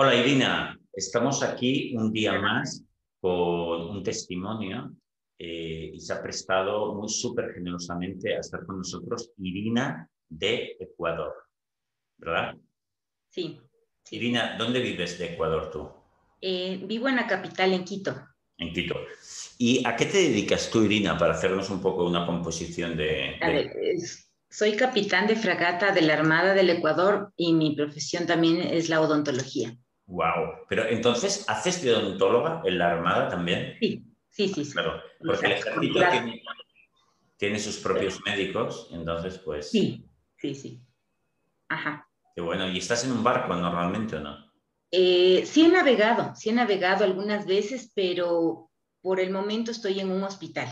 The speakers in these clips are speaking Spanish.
Hola Irina, estamos aquí un día más con un testimonio eh, y se ha prestado muy súper generosamente a estar con nosotros Irina de Ecuador, ¿verdad? Sí. Irina, ¿dónde vives de Ecuador tú? Eh, vivo en la capital, en Quito. En Quito. ¿Y a qué te dedicas tú, Irina, para hacernos un poco una composición de... A ver, soy capitán de fragata de la Armada del Ecuador y mi profesión también es la odontología. Wow. Pero entonces, ¿haces de odontóloga en la Armada también? Sí, sí, sí. Claro, porque el ejército tiene, sus propios médicos, entonces pues... Sí, sí, sí. Ajá. Qué bueno. ¿Y estás en un barco normalmente o no? Eh, sí he navegado, sí he navegado algunas veces, pero por el momento estoy en un hospital.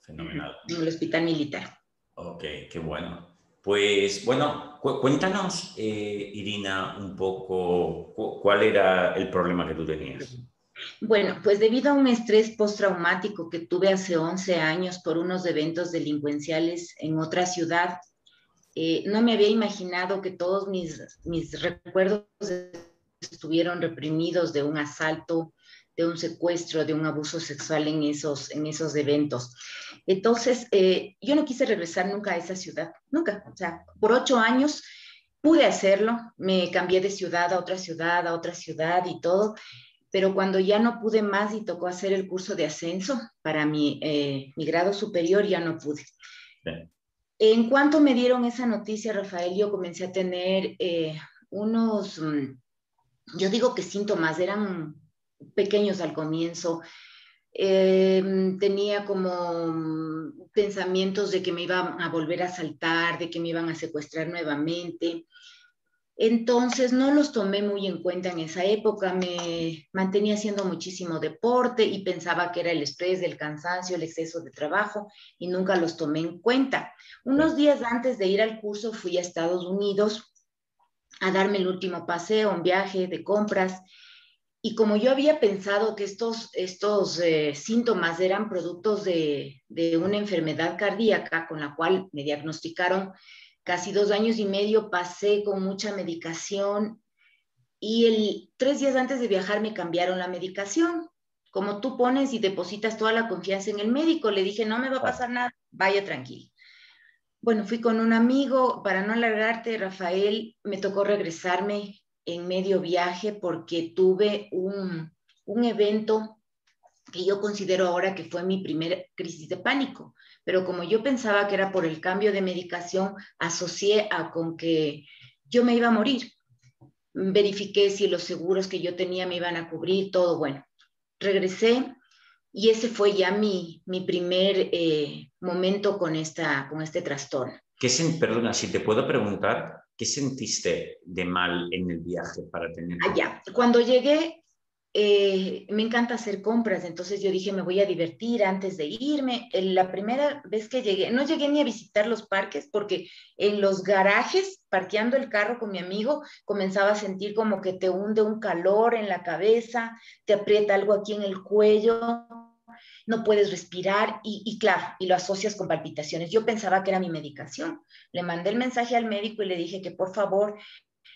Fenomenal. En el hospital militar. Ok, qué bueno. Pues bueno, cuéntanos, eh, Irina, un poco cuál era el problema que tú tenías. Bueno, pues debido a un estrés postraumático que tuve hace 11 años por unos eventos delincuenciales en otra ciudad, eh, no me había imaginado que todos mis, mis recuerdos estuvieron reprimidos de un asalto, de un secuestro, de un abuso sexual en esos, en esos eventos. Entonces, eh, yo no quise regresar nunca a esa ciudad, nunca. O sea, por ocho años pude hacerlo, me cambié de ciudad a otra ciudad, a otra ciudad y todo, pero cuando ya no pude más y tocó hacer el curso de ascenso para mi, eh, mi grado superior, ya no pude. En cuanto me dieron esa noticia, Rafael, yo comencé a tener eh, unos, mm, yo digo que síntomas, eran pequeños al comienzo. Em, tenía como pensamientos de que me iban a volver a saltar, de que me iban a secuestrar nuevamente. Entonces no los tomé muy en cuenta en esa época, me mantenía haciendo muchísimo deporte y pensaba que era el estrés, el cansancio, el exceso de trabajo y nunca los tomé en cuenta. Unos días antes de ir al curso fui a Estados Unidos a darme el último paseo, un viaje de compras y como yo había pensado que estos, estos eh, síntomas eran productos de, de, una enfermedad cardíaca con la cual me diagnosticaron casi dos años y medio, pasé con mucha medicación y el, tres días antes de viajar me cambiaron la medicación. Como tú pones y depositas toda la confianza en el médico, le dije, no me va a pasar nada, vaya tranquilo. Bueno, fui con un amigo, para no alargarte, Rafael, me tocó regresarme en medio viaje porque tuve un, un evento que yo considero ahora que fue mi primera crisis de pánico, pero como yo pensaba que era por el cambio de medicación, asocié a con que yo me iba a morir. Verifiqué si los seguros que yo tenía me iban a cubrir, todo bueno. Regresé y ese fue ya mi, mi primer eh, momento con, esta, con este trastorno. ¿Qué perdona, si te puedo preguntar, ¿Qué sentiste de mal en el viaje para tener? Allá, ah, cuando llegué, eh, me encanta hacer compras, entonces yo dije, me voy a divertir antes de irme. La primera vez que llegué, no llegué ni a visitar los parques porque en los garajes, parqueando el carro con mi amigo, comenzaba a sentir como que te hunde un calor en la cabeza, te aprieta algo aquí en el cuello, no puedes respirar y, claro, y lo asocias con palpitaciones. Yo pensaba que era mi medicación. Le mandé el mensaje al médico y le dije que por favor,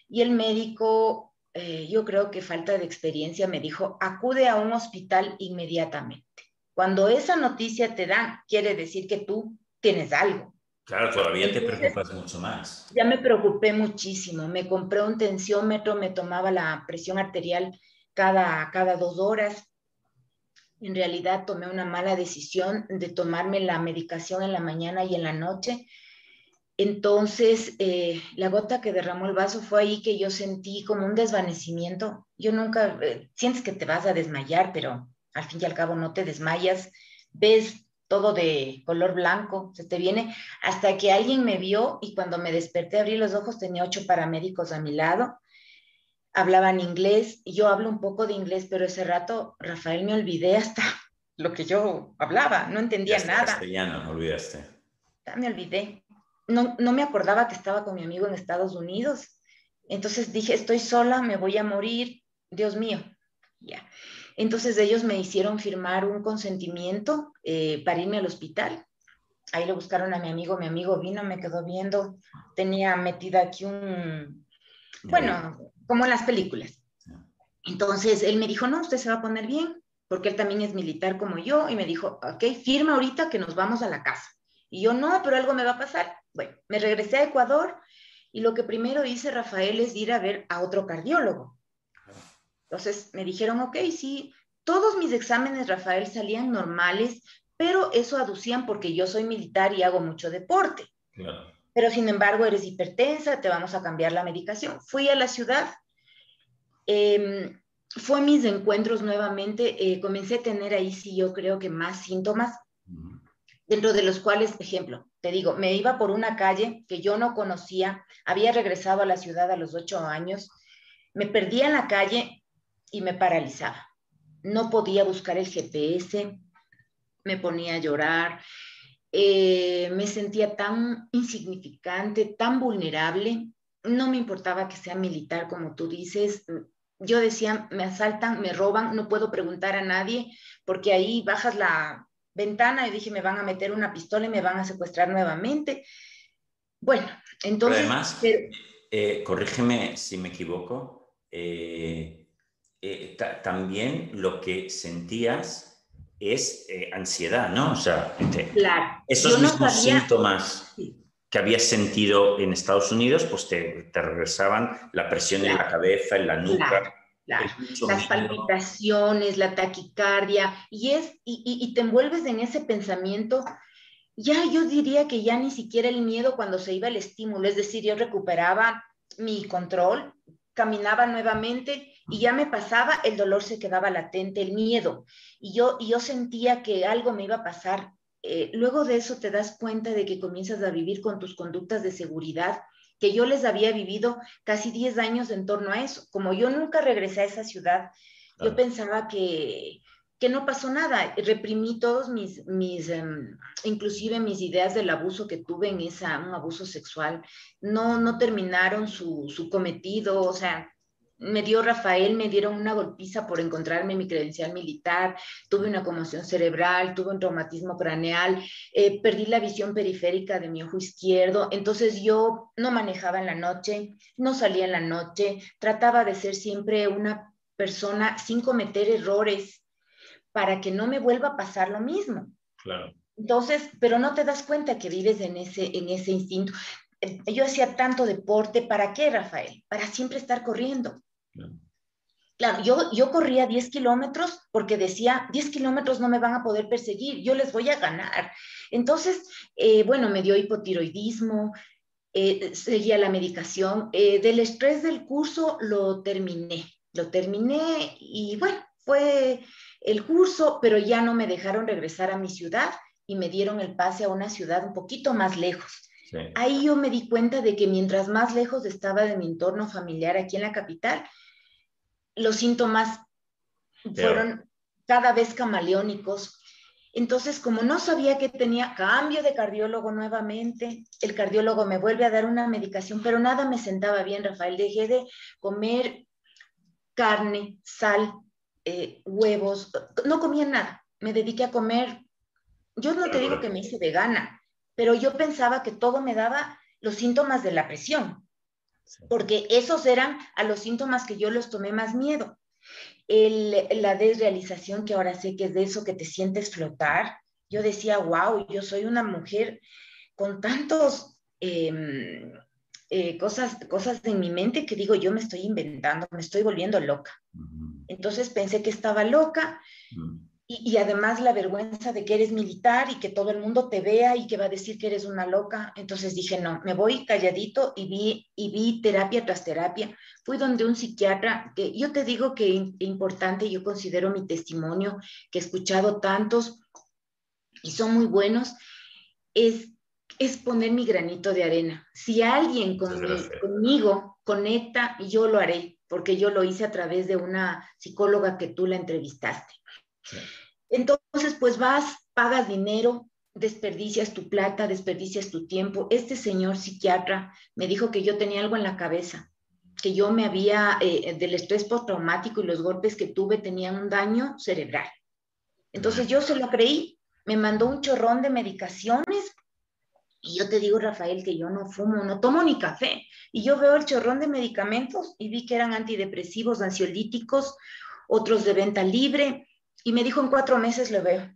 y el médico, eh, yo creo que falta de experiencia, me dijo, acude a un hospital inmediatamente. Cuando esa noticia te dan, quiere decir que tú tienes algo. Claro, todavía te preocupas mucho más. Ya me preocupé muchísimo. Me compré un tensiómetro, me tomaba la presión arterial cada, cada dos horas en realidad tomé una mala decisión de tomarme la medicación en la mañana y en la noche. Entonces, eh, la gota que derramó el vaso fue ahí que yo sentí como un desvanecimiento. Yo nunca, eh, sientes que te vas a desmayar, pero al fin y al cabo no te desmayas. Ves todo de color blanco, se te viene, hasta que alguien me vio y cuando me desperté, abrí los ojos, tenía ocho paramédicos a mi lado hablaban inglés, yo hablo un poco de inglés, pero ese rato, Rafael, me olvidé hasta lo que yo hablaba, no entendía nada. Castellano, olvidaste. Ya me olvidé. No, no me acordaba que estaba con mi amigo en Estados Unidos. Entonces dije, estoy sola, me voy a morir, Dios mío. Ya. Entonces ellos me hicieron firmar un consentimiento eh, para irme al hospital. Ahí le buscaron a mi amigo, mi amigo vino, me quedó viendo, tenía metida aquí un, bueno, como en las películas. Entonces él me dijo, no, usted se va a poner bien, porque él también es militar como yo, y me dijo, ok, firma ahorita que nos vamos a la casa. Y yo, no, pero algo me va a pasar. Bueno, me regresé a Ecuador y lo que primero hice, Rafael, es ir a ver a otro cardiólogo. Entonces me dijeron, ok, sí, todos mis exámenes, Rafael, salían normales, pero eso aducían porque yo soy militar y hago mucho deporte. Pero sin embargo, eres hipertensa, te vamos a cambiar la medicación. Fui a la ciudad, eh, fue mis encuentros nuevamente, eh, comencé a tener ahí sí yo creo que más síntomas, dentro de los cuales, ejemplo, te digo, me iba por una calle que yo no conocía, había regresado a la ciudad a los ocho años, me perdía en la calle y me paralizaba. No podía buscar el GPS, me ponía a llorar, eh, me sentía tan insignificante, tan vulnerable. No me importaba que sea militar, como tú dices. Yo decía, me asaltan, me roban, no puedo preguntar a nadie, porque ahí bajas la ventana y dije, me van a meter una pistola y me van a secuestrar nuevamente. Bueno, entonces... además, eh, corrígeme si me equivoco, eh, también lo que sentías es eh, ansiedad, ¿no? O sea, esos mismos síntomas que habías sentido en Estados Unidos, pues te, regresaban la presión en la cabeza, en la nuca. Las palpitaciones, la taquicardia, y, es, y, te envuelves en ese pensamiento. Ya yo diría que ya ni siquiera el miedo cuando se iba el estímulo, es decir, yo recuperaba mi control, caminaba nuevamente y ya me pasaba, el dolor se quedaba latente, el miedo, y yo, yo sentía que algo me iba a pasar. Eh, luego de eso te das cuenta de que comienzas a vivir con tus conductas de seguridad, que yo les había vivido casi 10 años en torno a eso. Como yo nunca regresé a esa ciudad, yo pensaba que, que no pasó nada. Reprimí todos mis, mis em, inclusive mis ideas del abuso que tuve en esa, un abuso sexual. No, no terminaron su, su cometido, o sea, me dio Rafael, me dieron una golpiza por encontrarme mi credencial militar, tuve una conmoción cerebral, tuve un traumatismo craneal, eh, perdí la visión periférica de mi ojo izquierdo, entonces yo no manejaba en la noche, no salía en la noche, trataba de ser siempre una persona sin cometer errores para que no me vuelva a pasar lo mismo. Claro. Entonces, pero no te das cuenta que vives en ese, en ese instinto. Eh, yo hacía tanto deporte, ¿para qué, Rafael? Para siempre estar corriendo. Claro, yo, yo corría 10 kilómetros porque decía, 10 kilómetros no me van a poder perseguir, yo les voy a ganar. Entonces, eh, bueno, me dio hipotiroidismo, eh, seguía la medicación. Eh, del estrés del curso lo terminé, lo terminé y bueno, fue el curso, pero ya no me dejaron regresar a mi ciudad y me dieron el pase a una ciudad un poquito más lejos. Ahí yo me di cuenta de que mientras más lejos estaba de mi entorno familiar aquí en la capital, los síntomas fueron cada vez camaleónicos. Entonces, como no sabía que tenía cambio de cardiólogo nuevamente, el cardiólogo me vuelve a dar una medicación, pero nada me sentaba bien, Rafael. Dejé de comer carne, sal, eh, huevos, no comía nada. Me dediqué a comer. Yo no te digo que me hice vegana, pero yo pensaba que todo me daba los síntomas de la presión porque esos eran a los síntomas que yo los tomé más miedo. la desrealización, que ahora sé que es de eso que te sientes flotar, yo decía, wow, yo soy una mujer con tantos em, eh, cosas, cosas en mi mente que digo, yo me estoy inventando, me estoy volviendo loca. Entonces pensé que estaba loca y, además la vergüenza de que eres militar y que todo el mundo te vea y que va a decir que eres una loca. Entonces dije, no, me voy calladito y vi, y vi terapia tras terapia. Fui donde un psiquiatra, que yo te digo que es importante, yo considero mi testimonio, que he escuchado tantos y son muy buenos, es, es poner mi granito de arena. Si alguien conmigo conecta, yo lo haré, porque yo lo hice a través de una psicóloga que tú la entrevistaste. Entonces, pues vas, pagas dinero, desperdicias tu plata, desperdicias tu tiempo. Este señor psiquiatra me dijo que yo tenía algo en la cabeza, que yo me había, eh, del estrés postraumático y los golpes que tuve tenían un daño cerebral. Entonces yo se lo creí, me mandó un chorrón de medicaciones Y yo te digo, Rafael, que yo no fumo, no tomo ni café. Y yo veo el chorrón de medicamentos y vi que eran antidepresivos, ansiolíticos, otros de venta libre. Y me dijo, en cuatro meses lo veo.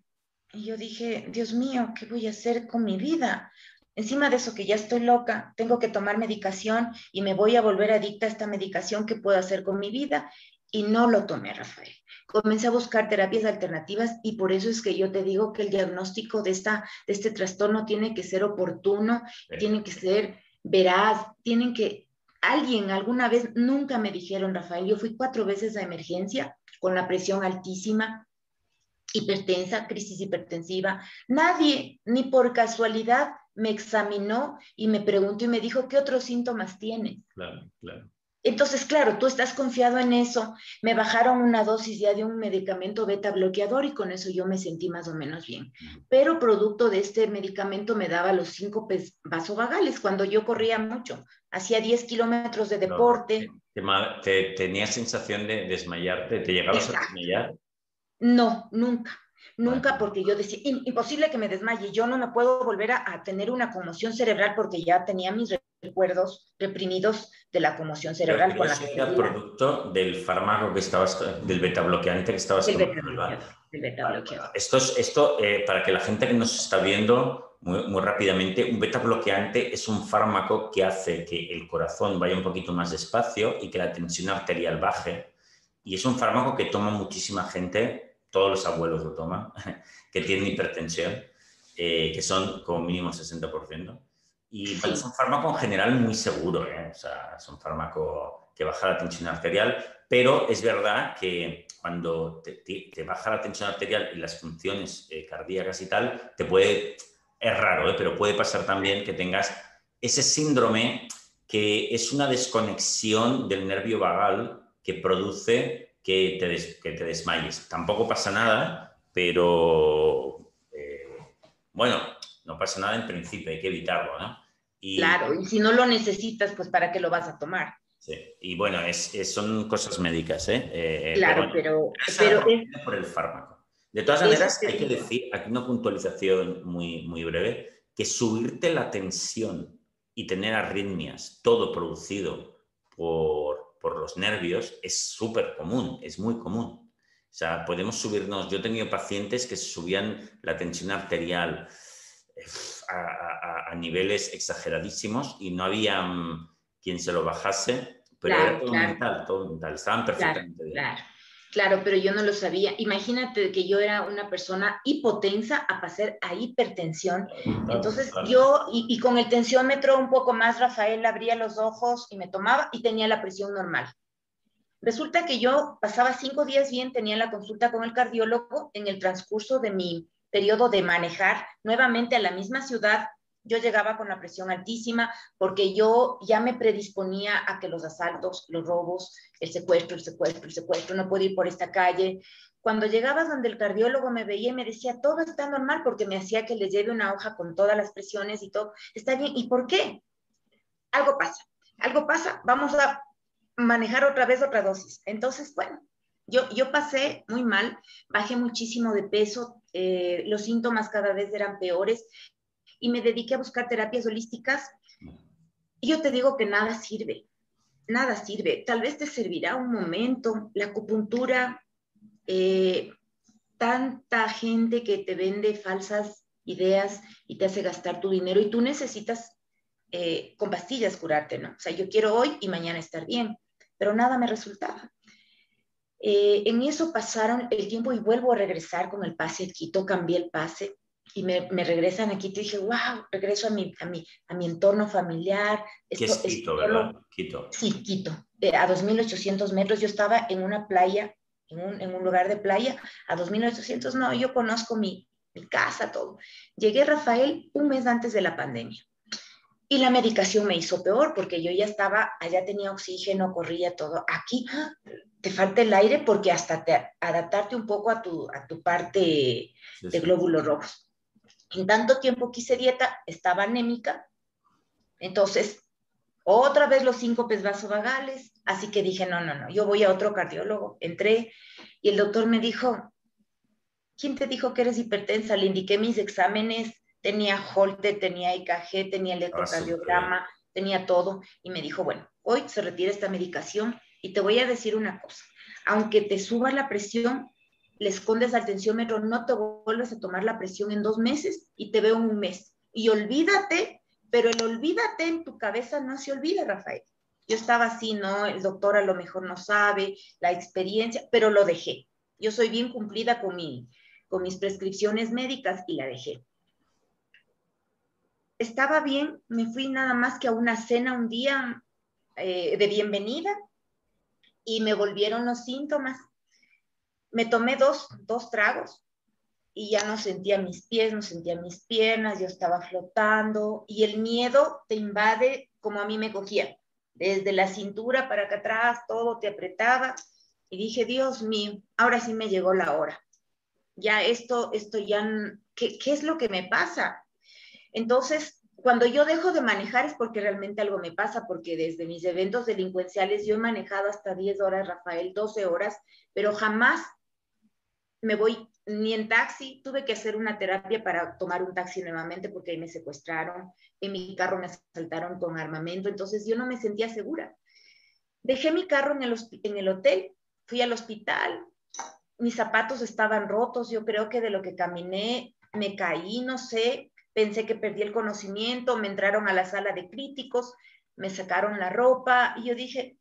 Y yo dije, Dios mío, ¿qué voy a hacer con mi vida? Encima de eso que ya estoy loca, tengo que tomar medicación y me voy a volver adicta a esta medicación, ¿qué puedo hacer con mi vida? Y no lo tomé, Rafael comencé a buscar terapias alternativas y por eso es que yo te digo que el diagnóstico de, esta, de este trastorno tiene que ser oportuno, tiene que ser veraz, tienen que... Alguien alguna vez, nunca me dijeron, Rafael, yo fui cuatro veces a emergencia con la presión altísima, hipertensa, crisis hipertensiva. Nadie, ni por casualidad, me examinó y me preguntó y me dijo, ¿qué otros síntomas tienes? Claro, claro. Entonces, claro, tú estás confiado en eso. Me bajaron una dosis ya de un medicamento beta bloqueador y con eso yo me sentí más o menos bien. Pero producto de este medicamento me daba los cinco vasovagales cuando yo corría mucho. Hacía 10 kilómetros de deporte. te, ¿Tenías sensación de desmayarte? ¿Te llegabas a desmayar? No, nunca. Nunca porque yo decía, imposible que me desmaye, yo no me puedo volver a, tener una conmoción cerebral porque ya tenía mis recuerdos reprimidos de la conmoción cerebral. con la era producto del fármaco que estabas, del beta bloqueante que estabas tomando. Esto, es, esto eh, para que la gente que nos está viendo muy, muy, rápidamente, un beta bloqueante es un fármaco que hace que el corazón vaya un poquito más despacio y que la tensión arterial baje. Y es un fármaco que toma muchísima gente todos los abuelos lo toman, que tienen hipertensión, eh, que son como mínimo 60%. Y es un fármaco en general muy seguro, ¿eh? o sea, es un fármaco que baja la tensión arterial, pero es verdad que cuando te, te, baja la tensión arterial y las funciones eh, cardíacas y tal, te puede, es raro, pero puede pasar también que tengas ese síndrome que es una desconexión del nervio vagal que produce que te, que te desmayes. Tampoco pasa nada, pero eh, bueno, no pasa nada en principio, hay que evitarlo, ¿no? Y, claro, y si no lo necesitas, pues ¿para qué lo vas a tomar? Sí, y bueno, es, son cosas médicas, ¿eh? eh claro, pero... pero, Por el fármaco. De todas maneras, hay que decir, aquí una puntualización muy, muy breve, que subirte la tensión y tener arritmias, todo producido por por los nervios es súper común, es muy común. O sea, podemos subirnos, yo he tenido pacientes que subían la tensión arterial a, niveles exageradísimos y no había mm, quien se lo bajase, pero era todo mental, todo mental, estaban perfectamente bien. Claro, pero yo no lo sabía. Imagínate que yo era una persona hipotensa a pasar a hipertensión. Entonces yo, y, con el tensiómetro un poco más, Rafael abría los ojos y me tomaba y tenía la presión normal. Resulta que yo pasaba cinco días bien, tenía la consulta con el cardiólogo en el transcurso de mi periodo de manejar nuevamente a la misma ciudad yo llegaba con la presión altísima porque yo ya me predisponía a que los asaltos, los robos, el secuestro, el secuestro, el secuestro, no puedo ir por esta calle. Cuando llegaba donde el cardiólogo me veía y me decía, todo está normal porque me hacía que le lleve una hoja con todas las presiones y todo, está bien. ¿Y por qué? Algo pasa, algo pasa, vamos a manejar otra vez otra dosis. Entonces, bueno, yo, yo pasé muy mal, bajé muchísimo de peso, eh, los síntomas cada vez eran peores y me dediqué a buscar terapias holísticas. Yo te digo que nada sirve, nada sirve. Tal vez te servirá un momento, la acupuntura, eh, tanta gente que te vende falsas ideas y te hace gastar tu dinero y tú necesitas eh, con pastillas curarte, ¿no? O sea, yo quiero hoy y mañana estar bien, pero nada me resultaba. Eh, en eso pasaron el tiempo y vuelvo a regresar con el pase al Quito, cambié el pase y me, me, regresan aquí, te dije, wow, regreso a mi, a mi, a mi entorno familiar. Esto, es Quito, ¿verdad? Quito. Sí, Quito. Eh, a 2.800 metros, yo estaba en una playa, en un, en un, lugar de playa, a 2.800, no, yo conozco mi, mi casa, todo. Llegué, Rafael, un mes antes de la pandemia. Y la medicación me hizo peor porque yo ya estaba, allá tenía oxígeno, corría todo. Aquí ¡ah! te falta el aire porque hasta te, adaptarte un poco a tu, a tu parte de glóbulos rojos. En tanto tiempo quise dieta, estaba anémica, entonces otra vez los síncopes vasovagales, así que dije, no, no, no, yo voy a otro cardiólogo. Entré y el doctor me dijo, ¿quién te dijo que eres hipertensa? Le indiqué mis exámenes tenía Holte, tenía EKG, tenía electrocardiograma, tenía todo. Y me dijo, bueno, hoy se retira esta medicación y te voy a decir una cosa. Aunque te suba la presión, le escondes al tensiómetro, no te vuelves a tomar la presión en dos meses y te veo en un mes. Y olvídate, pero el olvídate en tu cabeza no se olvida, Rafael. Yo estaba así, ¿no? El doctor a lo mejor no sabe, la experiencia, pero lo dejé. Yo soy bien cumplida con, mi, con mis prescripciones médicas y la dejé. Estaba bien, me fui nada más que a una cena un día eh, de bienvenida y me volvieron los síntomas. Me tomé dos, dos tragos y ya no sentía mis pies, no sentía mis piernas, yo estaba flotando y el miedo te invade como a mí me cogía desde la cintura para acá atrás, todo te apretaba. Y dije, Dios mío, ahora sí me llegó la hora. Ya esto, esto ya, ¿qué, qué es lo que me pasa? Entonces, cuando yo dejo de manejar es porque realmente algo me pasa, porque desde mis eventos delincuenciales yo he manejado hasta 10 horas, Rafael, 12 horas, pero jamás me voy ni en taxi, tuve que hacer una terapia para tomar un taxi nuevamente porque ahí me secuestraron, en mi carro me asaltaron con armamento, entonces yo no me sentía segura. Dejé mi carro en el, en el hotel, fui al hospital, mis zapatos estaban rotos, yo creo que de lo que caminé me caí, no sé, pensé que perdí el conocimiento, me entraron a la sala de críticos, me sacaron la ropa y yo dije,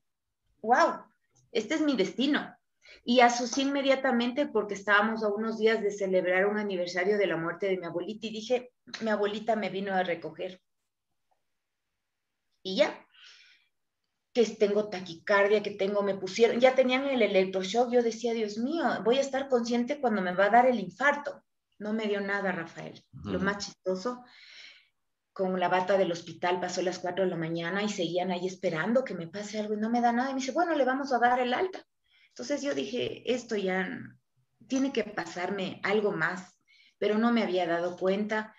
wow, este es mi destino. Y asocié inmediatamente porque estábamos a unos días de celebrar un aniversario de la muerte de mi abuelita y dije, mi abuelita me vino a recoger. Y ya, que tengo taquicardia, que tengo, me pusieron, ya tenían el electroshock, yo decía, Dios mío, voy a estar consciente cuando me va a dar el infarto. No me dio nada, Rafael. Lo más chistoso, con la bata del hospital, pasó las 4 de la mañana y seguían ahí esperando que me pase algo y no me da nada. Y me dice, bueno, le vamos a dar el alta. Entonces yo dije, esto ya tiene que pasarme algo más, pero no me había dado cuenta.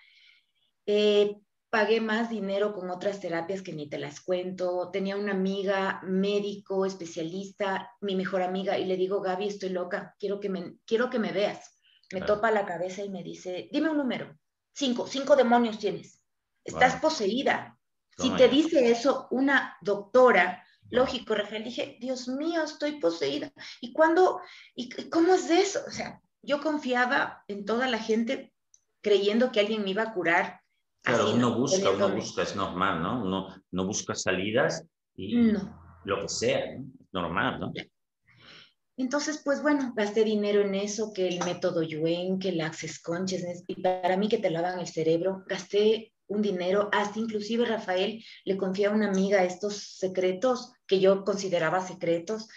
Eh, pagué más dinero con otras terapias que ni te las cuento. Tenía una amiga médico, especialista, mi mejor amiga, y le digo, Gaby, estoy loca, quiero que me, quiero que me veas. Me topa la cabeza y me dice, dime un número. Cinco, cinco demonios tienes. Estás poseída. Si te dice eso una doctora, lógico, Rafael, dije, Dios mío, estoy poseída. ¿Y cuándo? ¿Y cómo es eso? O sea, yo confiaba en toda la gente creyendo que alguien me iba a curar. Claro, uno busca, uno busca, es normal, ¿no? Uno no busca salidas y lo que sea, ¿no? normal, ¿no? Entonces, pues bueno, gasté dinero en eso, que el método Yuen, que el Access Consciousness, y para mí que te lavan el cerebro, gasté un dinero, hasta inclusive Rafael le confía a una amiga estos secretos que yo consideraba secretos.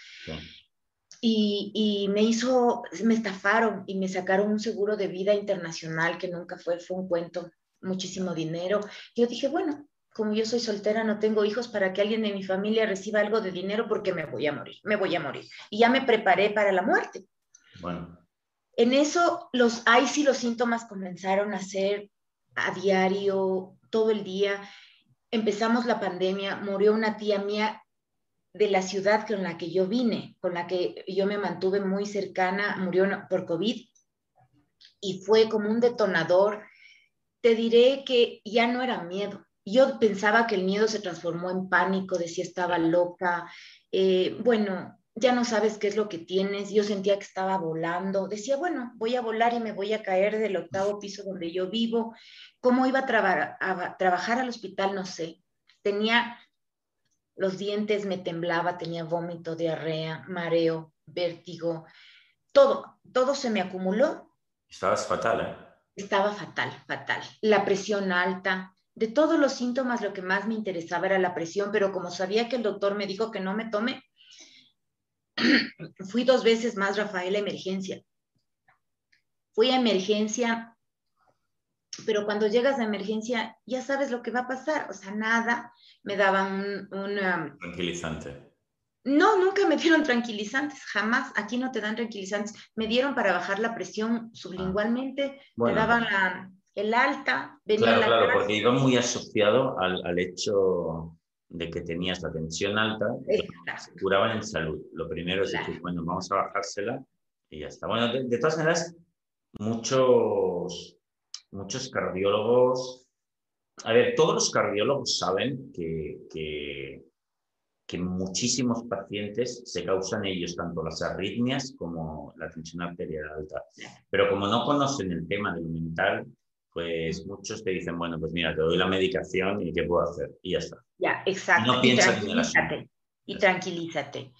Y, y, me hizo, me estafaron y me sacaron un seguro de vida internacional que nunca fue, fue un cuento, muchísimo dinero. Yo dije, bueno, como yo soy soltera, no tengo hijos, para que alguien de mi familia reciba algo de dinero porque me voy a morir, me voy a morir. Y ya me preparé para la muerte. Bueno. En eso, los, ahí sí los síntomas comenzaron a ser a diario, todo el día. Empezamos la pandemia, murió una tía mía de la ciudad con la que yo vine, con la que yo me mantuve muy cercana, murió por COVID y fue como un detonador. Te diré que ya no era miedo. Yo pensaba que el miedo se transformó en pánico, decía estaba loca. Eh, bueno, ya no sabes qué es lo que tienes. Yo sentía que estaba volando. Decía, bueno, voy a volar y me voy a caer del octavo piso donde yo vivo. ¿Cómo iba a, a trabajar al hospital? No sé. Tenía los dientes, me temblaba, tenía vómito, diarrea, mareo, vértigo. Todo, todo se me acumuló. Estabas fatal, ¿eh? Estaba fatal, fatal. La presión alta. De todos los síntomas, lo que más me interesaba era la presión, pero como sabía que el doctor me dijo que no me tome, Fui dos veces más, Rafael, a emergencia. Fui a emergencia, pero cuando llegas a emergencia ya sabes lo que va a pasar, o sea, nada. Me daban un... Tranquilizante. No, nunca me dieron tranquilizantes, jamás. Aquí no te dan tranquilizantes. Me dieron para bajar la presión sublingualmente, me daban el alta, venía claro, Claro, porque iba muy asociado al, al hecho de que tenías la tensión alta, se curaban en salud. Lo primero es decir, bueno, vamos a bajársela y ya está. Bueno, de, todas maneras, muchos, muchos cardiólogos, a ver, todos los cardiólogos saben que, que, que muchísimos pacientes se causan ellos tanto las arritmias como la tensión arterial alta. Pero como no conocen el tema del mental, pues muchos te dicen, bueno, pues mira, te doy la medicación y qué puedo hacer. Y ya está. Ya, exacto. Y no tranquilízate. Y tranquilízate.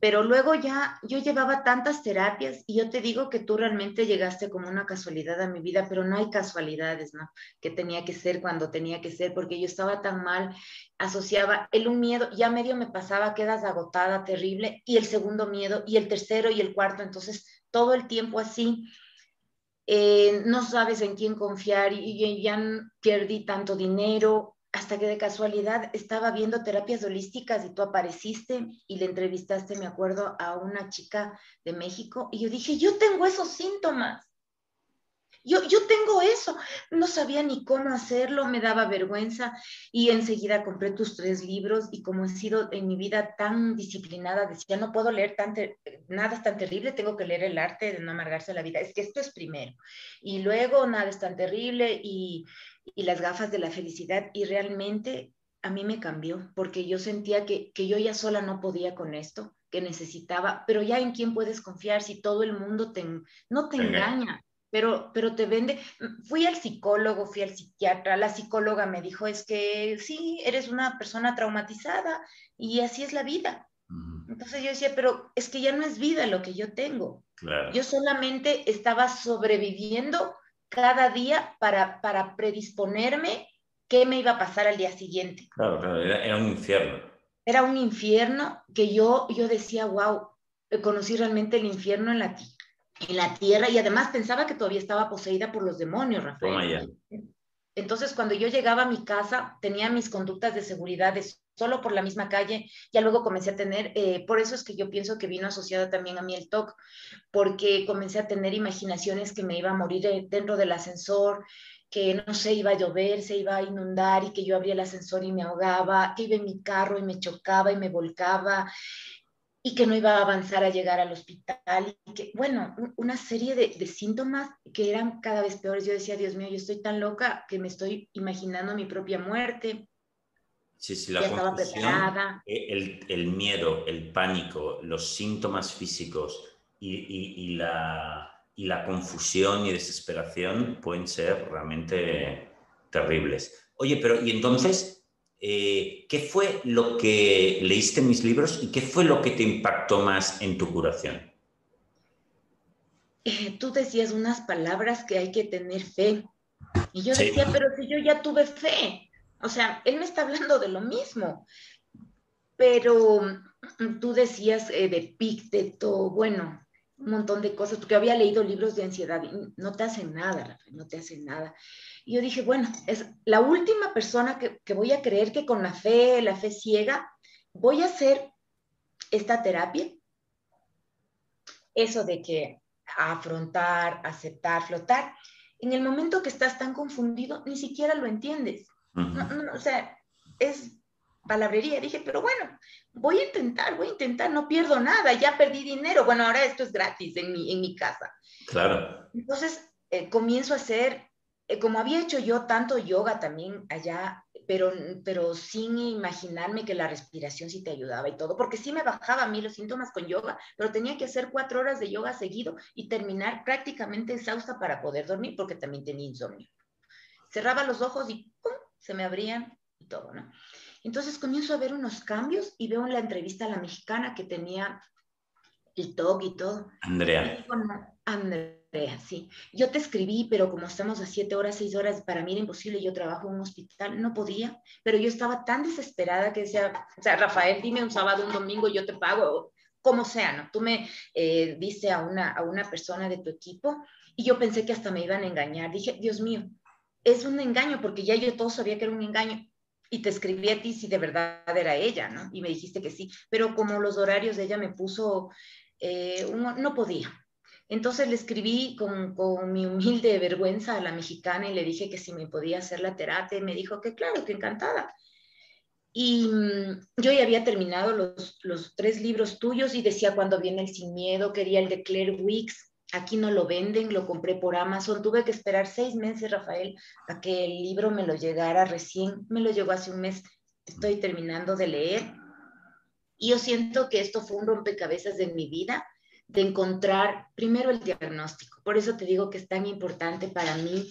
Pero luego ya yo llevaba tantas terapias y yo te digo que tú realmente llegaste como una casualidad a mi vida, pero no hay casualidades, ¿no? Que tenía que ser cuando tenía que ser, porque yo estaba tan mal, asociaba el un miedo, ya medio me pasaba, quedas agotada, terrible, y el segundo miedo, y el tercero y el cuarto, entonces todo el tiempo así eh, no sabes en quién confiar y, ya perdí tanto dinero, hasta que de casualidad estaba viendo terapias holísticas y tú apareciste y le entrevistaste, me acuerdo, a una chica de México y yo dije, yo tengo esos síntomas. Yo, yo tengo eso, no sabía ni cómo hacerlo, me daba vergüenza y enseguida compré tus tres libros y como he sido en mi vida tan disciplinada, decía, no puedo leer tan nada es tan terrible, tengo que leer el arte de no amargarse la vida. Es que esto es primero. Y luego nada es tan terrible y, y las gafas de la felicidad y realmente a mí me cambió porque yo sentía que, que yo ya sola no podía con esto que necesitaba, pero ya en quién puedes confiar si todo el mundo te, no te engaña pero, pero te vende. Fui al psicólogo, fui al psiquiatra, la psicóloga me dijo, es que sí, eres una persona traumatizada y así es la vida. Entonces yo decía, pero es que ya no es vida lo que yo tengo. Yo solamente estaba sobreviviendo cada día para, para predisponerme qué me iba a pasar al día siguiente. Claro, claro, era, un infierno. Era un infierno que yo, yo decía, wow, conocí realmente el infierno en la, en la tierra y además pensaba que todavía estaba poseída por los demonios, Rafael. Entonces, cuando yo llegaba a mi casa, tenía mis conductas de seguridad solo por la misma calle, ya luego comencé a tener, eh, por eso es que yo pienso que vino asociada también a mí el TOC, porque comencé a tener imaginaciones que me iba a morir eh, dentro del ascensor, que no sé, iba a llover, se iba a inundar y que yo abría el ascensor y me ahogaba, que iba en mi carro y me chocaba y me volcaba, y que no iba a avanzar a llegar al hospital, y que, bueno, una serie de, síntomas que eran cada vez peores. Yo decía, Dios mío, yo estoy tan loca que me estoy imaginando mi propia muerte. Sí, sí, la confusión, eh, el, el, miedo, el pánico, los síntomas físicos y, y, y, la, y la confusión y desesperación pueden ser realmente terribles. Oye, pero ¿y entonces eh, ¿qué fue lo que leíste en mis libros y qué fue lo que te impactó más en tu curación? Eh, tú decías unas palabras que hay que tener fe. Y yo decía, pero si yo ya tuve fe. O sea, él me está hablando de lo mismo. Pero mm, tú decías eh, de Pícteto, bueno, un montón de cosas, porque había leído libros de ansiedad y no te hacen nada, no te hacen nada. Y yo dije, bueno, es la última persona que, que voy a creer que con la fe, la fe ciega, voy a hacer esta terapia. Eso de que afrontar, aceptar, flotar. En el momento que estás tan confundido, ni siquiera lo entiendes. o sea, es palabrería. Dije, pero bueno, voy a intentar, voy a intentar, no pierdo nada, ya perdí dinero. Bueno, ahora esto es gratis en mi, en mi casa. Claro. Entonces, eh, comienzo a hacer como había hecho yo tanto yoga también allá, pero, pero sin imaginarme que la respiración sí te ayudaba y todo, porque sí me bajaba a mí los síntomas con yoga, pero tenía que hacer cuatro horas de yoga seguido y terminar prácticamente exhausta para poder dormir, porque también tenía insomnio. Cerraba los ojos y ¡pum! se me abrían y todo, ¿no? Entonces comienzo a ver unos cambios y veo en la entrevista a la mexicana que tenía el TOC y todo. Andrea. Andrea sí. Yo te escribí, pero como estamos a siete horas, seis horas, para mí era imposible, yo trabajo en un hospital, no podía, pero yo estaba tan desesperada que decía, o sea, Rafael, dime un sábado, un domingo, yo te pago, como sea, ¿no? Tú me eh, diste a una, a una persona de tu equipo y yo pensé que hasta me iban a engañar. Dije, Dios mío, es un engaño porque ya yo todo sabía que era un engaño y te escribí a ti si de verdad era ella, ¿no? Y me dijiste que sí, pero como los horarios de ella me puso, eh, no podía, entonces le escribí con, mi humilde vergüenza a la mexicana y le dije que si me podía hacer la terapia me dijo que claro, que encantada. Y mm, yo ya había terminado los, tres libros tuyos y decía cuando viene el sin miedo, quería el de Claire Wicks, Aquí no lo venden, lo compré por Amazon. Tuve que esperar seis meses, Rafael, a que el libro me lo llegara recién. Me lo llegó hace un mes. Estoy terminando de leer. Y yo siento que esto fue un rompecabezas de mi vida, de encontrar primero el diagnóstico. Por eso te digo que es tan importante para mí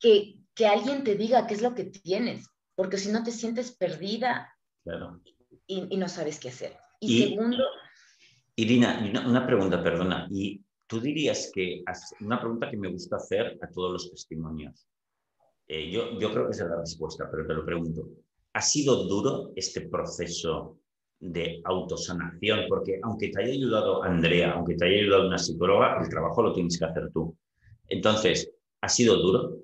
que, que alguien te diga qué es lo que tienes, porque si no te sientes perdida y, no sabes qué hacer. Y, segundo... Irina, una pregunta, perdona. Y Tú dirías que, una pregunta que me gusta hacer a todos los testimonios. Eh, yo, yo creo que esa es la respuesta, pero te lo pregunto. ¿Ha sido duro este proceso de autosanación? Porque aunque te haya ayudado Andrea, aunque te haya ayudado una psicóloga, el trabajo lo tienes que hacer tú. Entonces, ¿ha sido duro?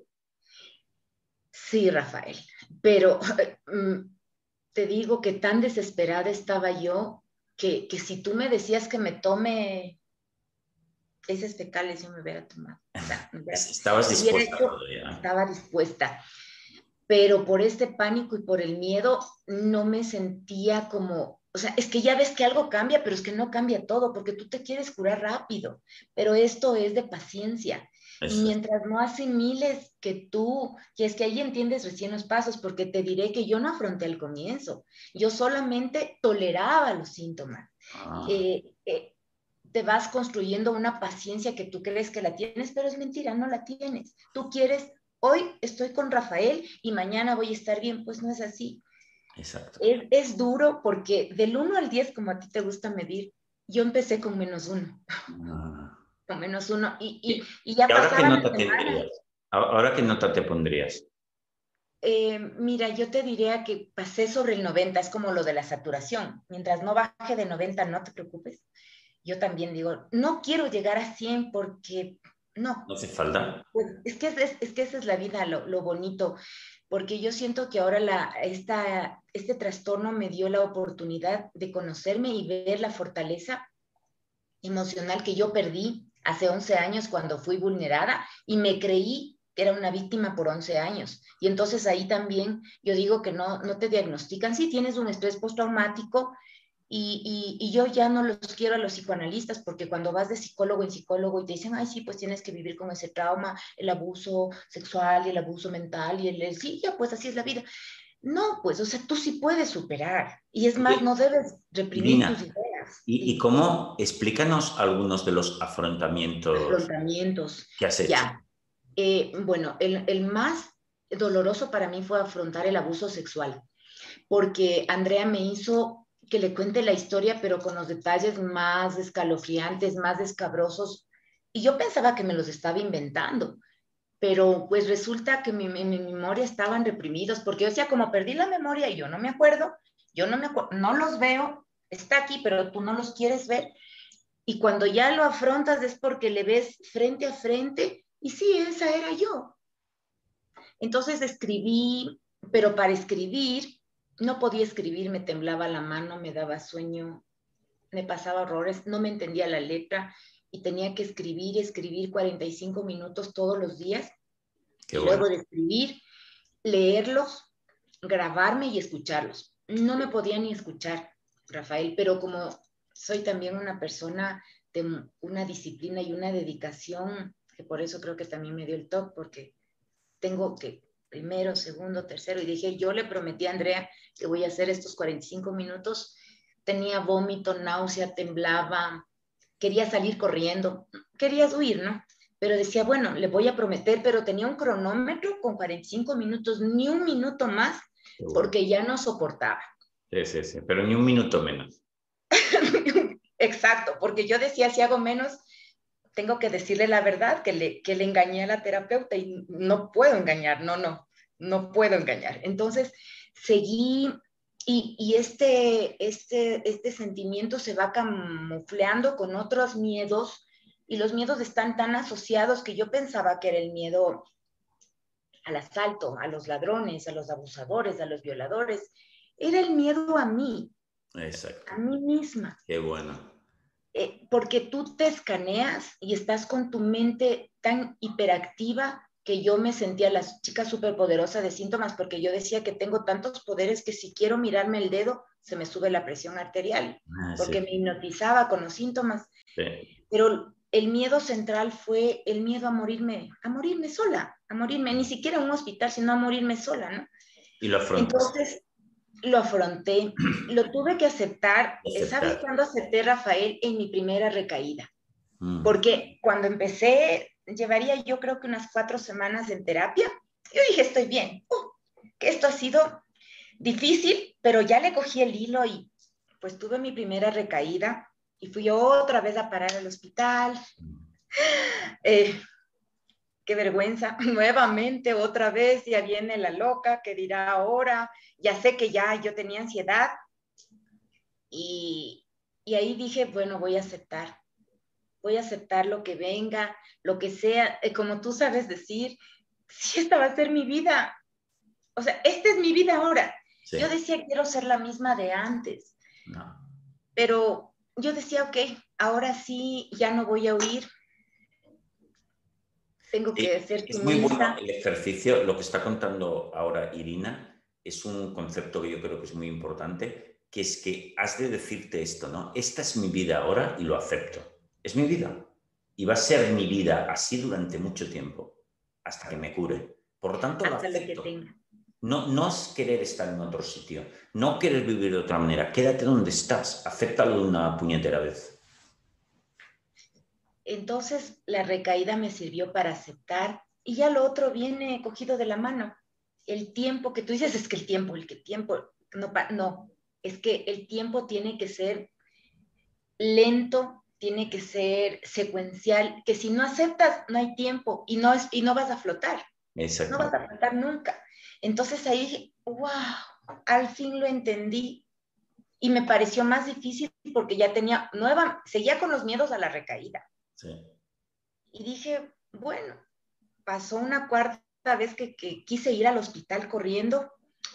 Sí, Rafael, pero mm, te digo que tan desesperada estaba yo que, que si tú me decías que me tome heces fecales yo me hubiera tomado. Estabas dispuesta. estaba dispuesta. Pero por este pánico y por el miedo no me sentía como, o sea, es que ya ves que algo cambia, pero es que no cambia todo, porque tú te quieres curar rápido, pero esto es de paciencia. Y mientras no asimiles que tú, y es que ahí entiendes recién los pasos, porque te diré que yo no afronté el comienzo, yo solamente toleraba los síntomas. Ah. Eh, eh, te vas construyendo una paciencia que tú crees que la tienes, pero es mentira, no la tienes. Tú quieres, hoy estoy con Rafael y mañana voy a estar bien, pues no es así. Exacto. Es, duro porque del 1 al 10, como a ti te gusta medir, yo empecé con menos uno. Ah. Con menos uno. Y, y, ya ahora qué nota te Ahora qué nota te pondrías. Eh, mira, yo te diría que pasé sobre el 90, es como lo de la saturación. Mientras no baje de 90, no te preocupes yo también digo, no quiero llegar a 100 porque no. No hace falta. Pues, es, que es, que esa es la vida, lo, bonito, porque yo siento que ahora esta, este trastorno me dio la oportunidad de conocerme y ver la fortaleza emocional que yo perdí hace 11 años cuando fui vulnerada y me creí que era una víctima por 11 años. Y entonces ahí también yo digo que no, no te diagnostican. Si tienes un estrés postraumático, y, y, yo ya no los quiero a los psicoanalistas porque cuando vas de psicólogo en psicólogo y te dicen, ay, sí, pues tienes que vivir con ese trauma, el abuso sexual y el abuso mental y el, sí, ya, pues así es la vida. No, pues, o sea, tú sí puedes superar. Y es más, no debes reprimir tus ideas. ¿y, ¿Y cómo? Explícanos algunos de los afrontamientos, afrontamientos. que has hecho. Ya. Eh, bueno, el, el más doloroso para mí fue afrontar el abuso sexual, porque Andrea me hizo que le cuente la historia, pero con los detalles más escalofriantes, más escabrosos. Y yo pensaba que me los estaba inventando, pero pues resulta que mi, mi, memoria estaban reprimidos, porque yo decía, como perdí la memoria y yo no me acuerdo, yo no, me no los veo, está aquí, pero tú no los quieres ver. Y cuando ya lo afrontas es porque le ves frente a frente y sí, esa era yo. Entonces escribí, pero para escribir no podía escribir, me temblaba la mano, me daba sueño, me pasaba horrores, no me entendía la letra y tenía que escribir, escribir 45 minutos todos los días. Luego de escribir, leerlos, grabarme y escucharlos. No me podía ni escuchar, Rafael, pero como soy también una persona de una disciplina y una dedicación, que por eso creo que también me dio el top, porque tengo que primero, segundo, tercero, y dije, yo le prometí a Andrea que voy a hacer estos 45 minutos. Tenía vómito, náusea, temblaba, quería salir corriendo, querías huir, ¿no? Pero decía, bueno, le voy a prometer, pero tenía un cronómetro con 45 minutos, ni un minuto más, porque ya no soportaba. Sí, sí, sí, pero ni un minuto menos. Exacto, porque yo decía, si hago menos, tengo que decirle la verdad, que le, que le engañé a la terapeuta y no puedo engañar, no, no, no puedo engañar. Entonces, seguí y, y este, este, este sentimiento se va camufleando con otros miedos y los miedos están tan asociados que yo pensaba que era el miedo al asalto, a los ladrones, a los abusadores, a los violadores. Era el miedo a mí. Exacto. A mí misma. Qué bueno. Eh, porque tú te escaneas y estás con tu mente tan hiperactiva que yo me sentía la chica superpoderosa de síntomas porque yo decía que tengo tantos poderes que si quiero mirarme el dedo se me sube la presión arterial ah, porque me hipnotizaba con los síntomas. Pero el miedo central fue el miedo a morirme, a morirme sola, a morirme, ni siquiera en un hospital, sino a morirme sola, ¿no? Y lo. Entonces, lo afronté, lo tuve que aceptar. ¿Sabes cuándo acepté, Rafael? En mi primera recaída. Mm. Porque cuando empecé, llevaría yo creo que unas cuatro semanas en terapia, yo dije, estoy bien, uh, que esto ha sido difícil, pero ya le cogí el hilo y pues tuve mi primera recaída y fui otra vez a parar al hospital. Eh, qué vergüenza, nuevamente otra vez, ya viene la loca, que dirá ahora, ya sé que ya yo tenía ansiedad. Y, y ahí dije, bueno, voy a aceptar, voy a aceptar lo que venga, lo que sea, eh, como tú sabes decir, si esta va a ser mi vida, o sea, esta es mi vida ahora. Yo decía, quiero ser la misma de antes, pero yo decía, ok, ahora sí, ya no voy a huir, tengo que ser Es muy bueno el ejercicio, lo que está contando ahora Irina, es un concepto que yo creo que es muy importante, que es que has de decirte esto, ¿no? Esta es mi vida ahora y lo acepto. Es mi vida. Y va a ser mi vida así durante mucho tiempo, hasta que me cure. Por lo tanto, lo acepto. No, no es querer estar en otro sitio, no querer vivir de otra manera. Quédate donde estás, acéptalo de una puñetera vez. Entonces la recaída me sirvió para aceptar y ya lo otro viene cogido de la mano. El tiempo que tú dices es que el tiempo, el que tiempo, no, no, es que el tiempo tiene que ser lento, tiene que ser secuencial, que si no aceptas no hay tiempo y no, es, y no vas a flotar. No vas a flotar nunca. Entonces ahí dije, wow, al fin lo entendí y me pareció más difícil porque ya tenía nueva, seguía con los miedos a la recaída y dije, bueno, pasó una cuarta vez que, quise ir al hospital corriendo.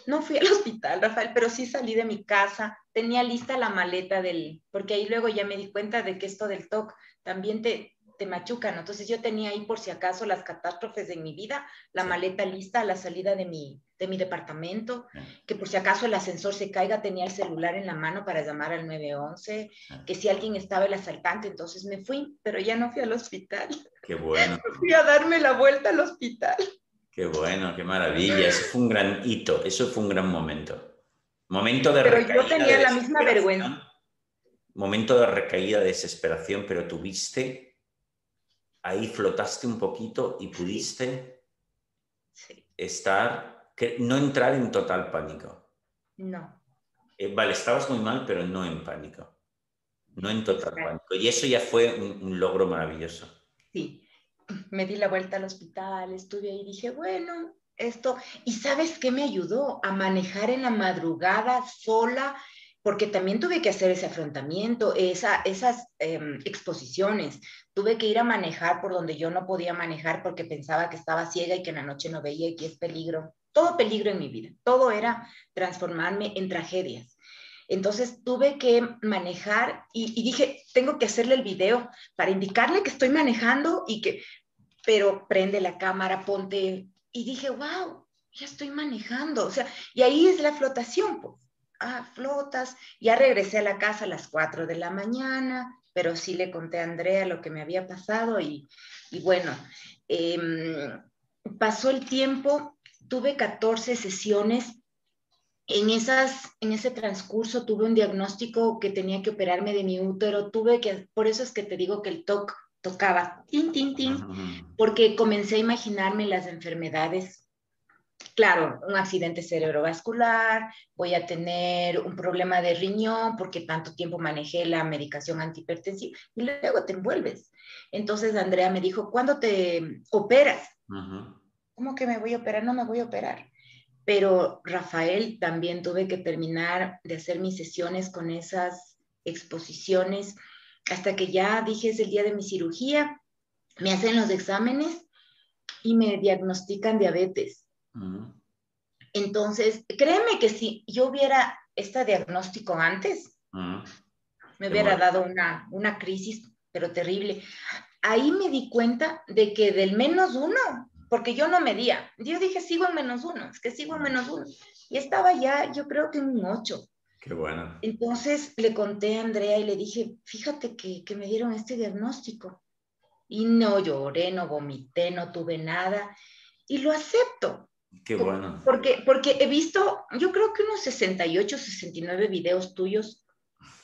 No fui al hospital, Rafael, pero sí salí de mi casa. Tenía lista la maleta del, porque ahí luego ya me di cuenta de que esto del TOC también te, te machucan. Entonces yo tenía ahí por si acaso las catástrofes de mi vida, la maleta lista a la salida de mi, de mi departamento, que por si acaso el ascensor se caiga tenía el celular en la mano para llamar al 911, que si alguien estaba el asaltante, entonces me fui, pero ya no fui al hospital. Qué bueno. Fui a darme la vuelta al hospital. Qué bueno, qué maravilla. Eso fue un gran hito, eso fue un gran momento. Momento de Pero yo tenía la misma vergüenza. Momento de recaída, de desesperación, pero tuviste, ahí flotaste un poquito y pudiste estar que no entrar en total pánico. No. Eh, vale, estabas muy mal, pero no en pánico. No en total pánico. Y eso ya fue un, logro maravilloso. Sí. Me di la vuelta al hospital, estuve ahí y dije, bueno, esto. ¿Y sabes qué me ayudó? A manejar en la madrugada sola, porque también tuve que hacer ese afrontamiento, esa, esas em, exposiciones. Tuve que ir a manejar por donde yo no podía manejar porque pensaba que estaba ciega y que en la noche no veía y que es peligro todo peligro en mi vida, todo era transformarme en tragedias. Entonces tuve que manejar y, dije, tengo que hacerle el video para indicarle que estoy manejando y que, pero prende la cámara, ponte, y dije, wow, ya estoy manejando, o sea, y ahí es la flotación, pues, ah, flotas, ya regresé a la casa a las 4 de la mañana, pero sí le conté a Andrea lo que me había pasado y, bueno, em, pasó el tiempo tuve 14 sesiones. En, esas, en ese transcurso tuve un diagnóstico que tenía que operarme de mi útero. Tuve que, por eso es que te digo que el TOC tocaba, tin, tin, tin, porque comencé a imaginarme las enfermedades. Claro, un accidente cerebrovascular, voy a tener un problema de riñón porque tanto tiempo manejé la medicación antihipertensiva y luego te envuelves. Entonces Andrea me dijo, ¿cuándo te operas? ¿cómo que me voy a operar? No me voy a operar. Pero Rafael, también tuve que terminar de hacer mis sesiones con esas exposiciones hasta que ya dije es el día de mi cirugía, me hacen los exámenes y me diagnostican diabetes. Entonces, créeme que si yo hubiera este diagnóstico antes, me hubiera dado una, una crisis, pero terrible. Ahí me di cuenta de que del menos uno porque yo no medía. Yo dije, sigo en menos uno, es que sigo en menos uno. Y estaba ya, yo creo que en un ocho. Qué bueno. Entonces le conté a Andrea y le dije, fíjate que, que me dieron este diagnóstico. Y no lloré, no vomité, no tuve nada. Y lo acepto. Qué bueno. Porque, porque he visto, yo creo que unos 68, 69 videos tuyos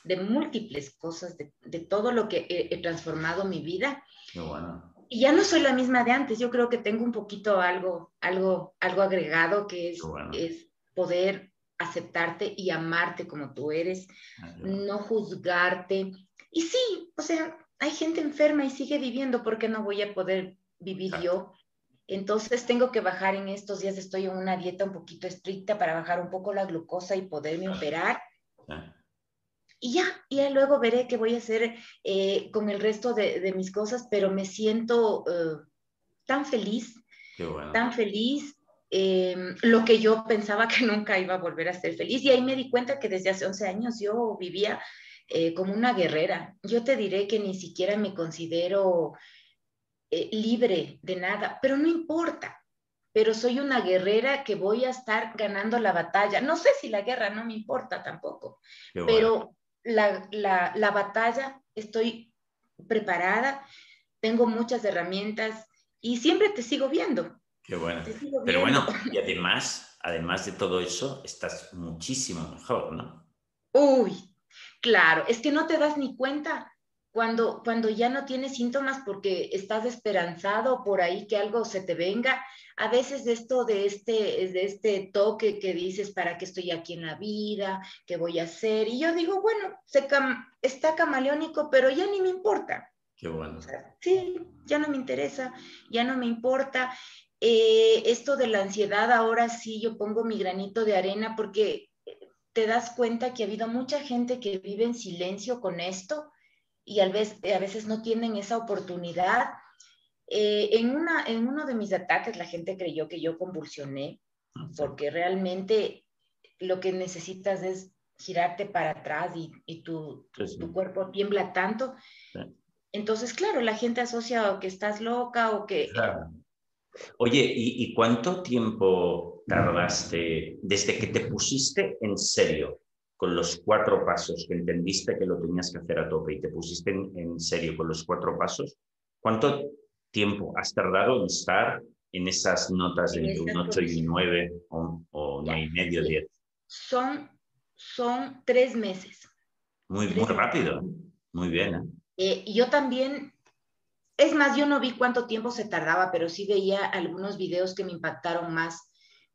de múltiples cosas, de, de todo lo que he, he, transformado mi vida. Qué bueno. Y ya no soy la misma de antes, yo creo que tengo un poquito algo, algo, algo agregado que es, bueno. es poder aceptarte y amarte como tú eres, no juzgarte. Y sí, o sea, hay gente enferma y sigue viviendo, ¿por qué no voy a poder vivir yo? Entonces tengo que bajar en estos días, estoy en una dieta un poquito estricta para bajar un poco la glucosa y poderme operar. Y ya, ya luego veré qué voy a hacer eh, con el resto de, de, mis cosas, pero me siento uh, tan feliz, bueno. tan feliz, eh, lo que yo pensaba que nunca iba a volver a ser feliz. Y ahí me di cuenta que desde hace 11 años yo vivía eh, como una guerrera. Yo te diré que ni siquiera me considero eh, libre de nada, pero no importa. Pero soy una guerrera que voy a estar ganando la batalla. No sé si la guerra no me importa tampoco, bueno. pero la, la, la batalla estoy preparada, tengo muchas herramientas y siempre te sigo viendo. Qué bueno. Pero viendo. bueno, y además, además de todo eso, estás muchísimo mejor, ¿no? Uy, claro, es que no te das ni cuenta cuando, cuando ya no tienes síntomas porque estás esperanzado por ahí que algo se te venga. A veces esto de este, de este toque que dices, ¿para qué estoy aquí en la vida? ¿Qué voy a hacer? Y yo digo, bueno, se cam está camaleónico, pero ya ni me importa. Qué bueno. O sea, sí, ya no me interesa, ya no me importa. Eh, esto de la ansiedad, ahora sí yo pongo mi granito de arena porque te das cuenta que ha habido mucha gente que vive en silencio con esto y a veces, a veces no tienen esa oportunidad. Eh, en, una, en uno de mis ataques la gente creyó que yo convulsioné porque realmente lo que necesitas es girarte para atrás y, y tu, tu, Sí, sí. tu cuerpo tiembla tanto. Sí. Entonces, claro, la gente asocia o que estás loca o que... Claro. Oye, ¿y, y cuánto tiempo tardaste desde que te pusiste en serio con los cuatro pasos, que entendiste que lo tenías que hacer a tope y te pusiste en, en serio con los cuatro pasos? ¿Cuánto tiempo has tardado en estar en esas notas de un esas 8 y un 9 o, o Ya, 9 y medio, sí. 10? Son, son tres meses. Muy, muy Tres rápido, muy bien. ¿eh? Eh, yo también, es más, yo no vi cuánto tiempo se tardaba, pero sí veía algunos videos que me impactaron más,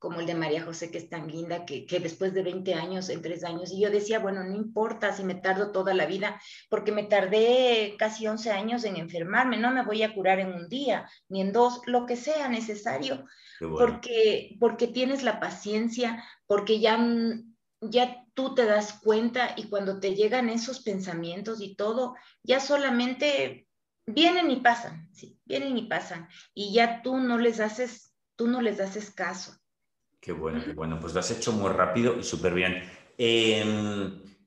como el de María José, que es tan linda, que, que después de 20 años, en tres años, y yo decía, bueno, no importa si me tardo toda la vida, porque me tardé casi 11 años en enfermarme, no me voy a curar en un día, ni en dos, lo que sea necesario, bueno. porque, porque tienes la paciencia, porque ya, ya tú te das cuenta y cuando te llegan esos pensamientos y todo, ya solamente vienen y pasan, sí, vienen y pasan, y ya tú no les haces, tú no les haces caso. Qué bueno, qué bueno. Pues lo has hecho muy rápido y súper bien. Eh,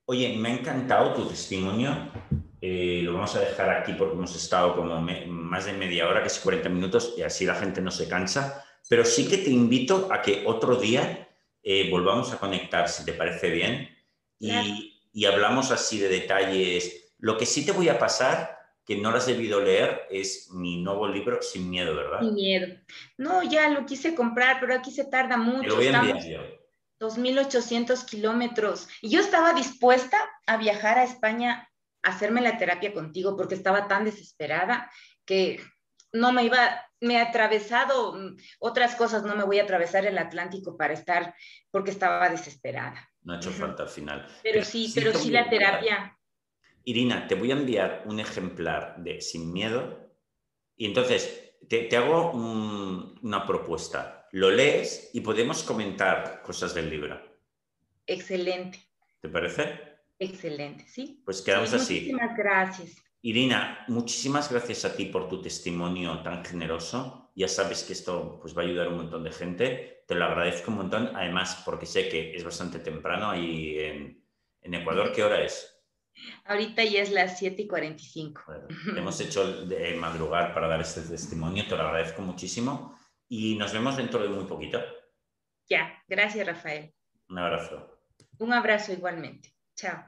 oye, me ha encantado tu testimonio. Eh, lo vamos a dejar aquí porque hemos estado como me- más de media hora, casi 40 minutos, y así la gente no se cansa. Pero sí que te invito a que otro día eh, volvamos a conectar, si te parece bien, y, y hablamos así de detalles. Lo que sí te voy a pasar, que no lo has debido leer, es mi nuevo libro, Sin Miedo, ¿verdad? Sin miedo. No, ya lo quise comprar, pero aquí se tarda Te mucho. lo voy a enviar yo. 2.800 kilómetros. Y yo estaba dispuesta a viajar a España a hacerme la terapia contigo porque estaba tan desesperada que no me iba, me he atravesado mm, otras cosas, no me voy a atravesar el Atlántico para estar porque estaba desesperada. No ha hecho falta al final. Pero sí, pero sí voy a la terapia. Irina, te voy a enviar un ejemplar de Sin Miedo y entonces te, te hago un- una propuesta. Lo lees y podemos comentar cosas del libro. Excelente, ¿Te parece? excelente, ¿sí? Pues quedamos Sí, así. Muchísimas gracias. Irina, muchísimas gracias a ti por tu testimonio tan generoso. Ya sabes que esto pues, va a ayudar a un montón de gente. Te lo agradezco un montón. Además, porque sé que es bastante temprano ahí en, en Ecuador. ¿Qué hora es? Ahorita ya es las 7 y 45. Bueno, hemos hecho de madrugar para dar este testimonio. Te lo agradezco muchísimo. Y nos vemos dentro de muy poquito. Ya, gracias Rafael. Un abrazo. Un abrazo igualmente. Chao.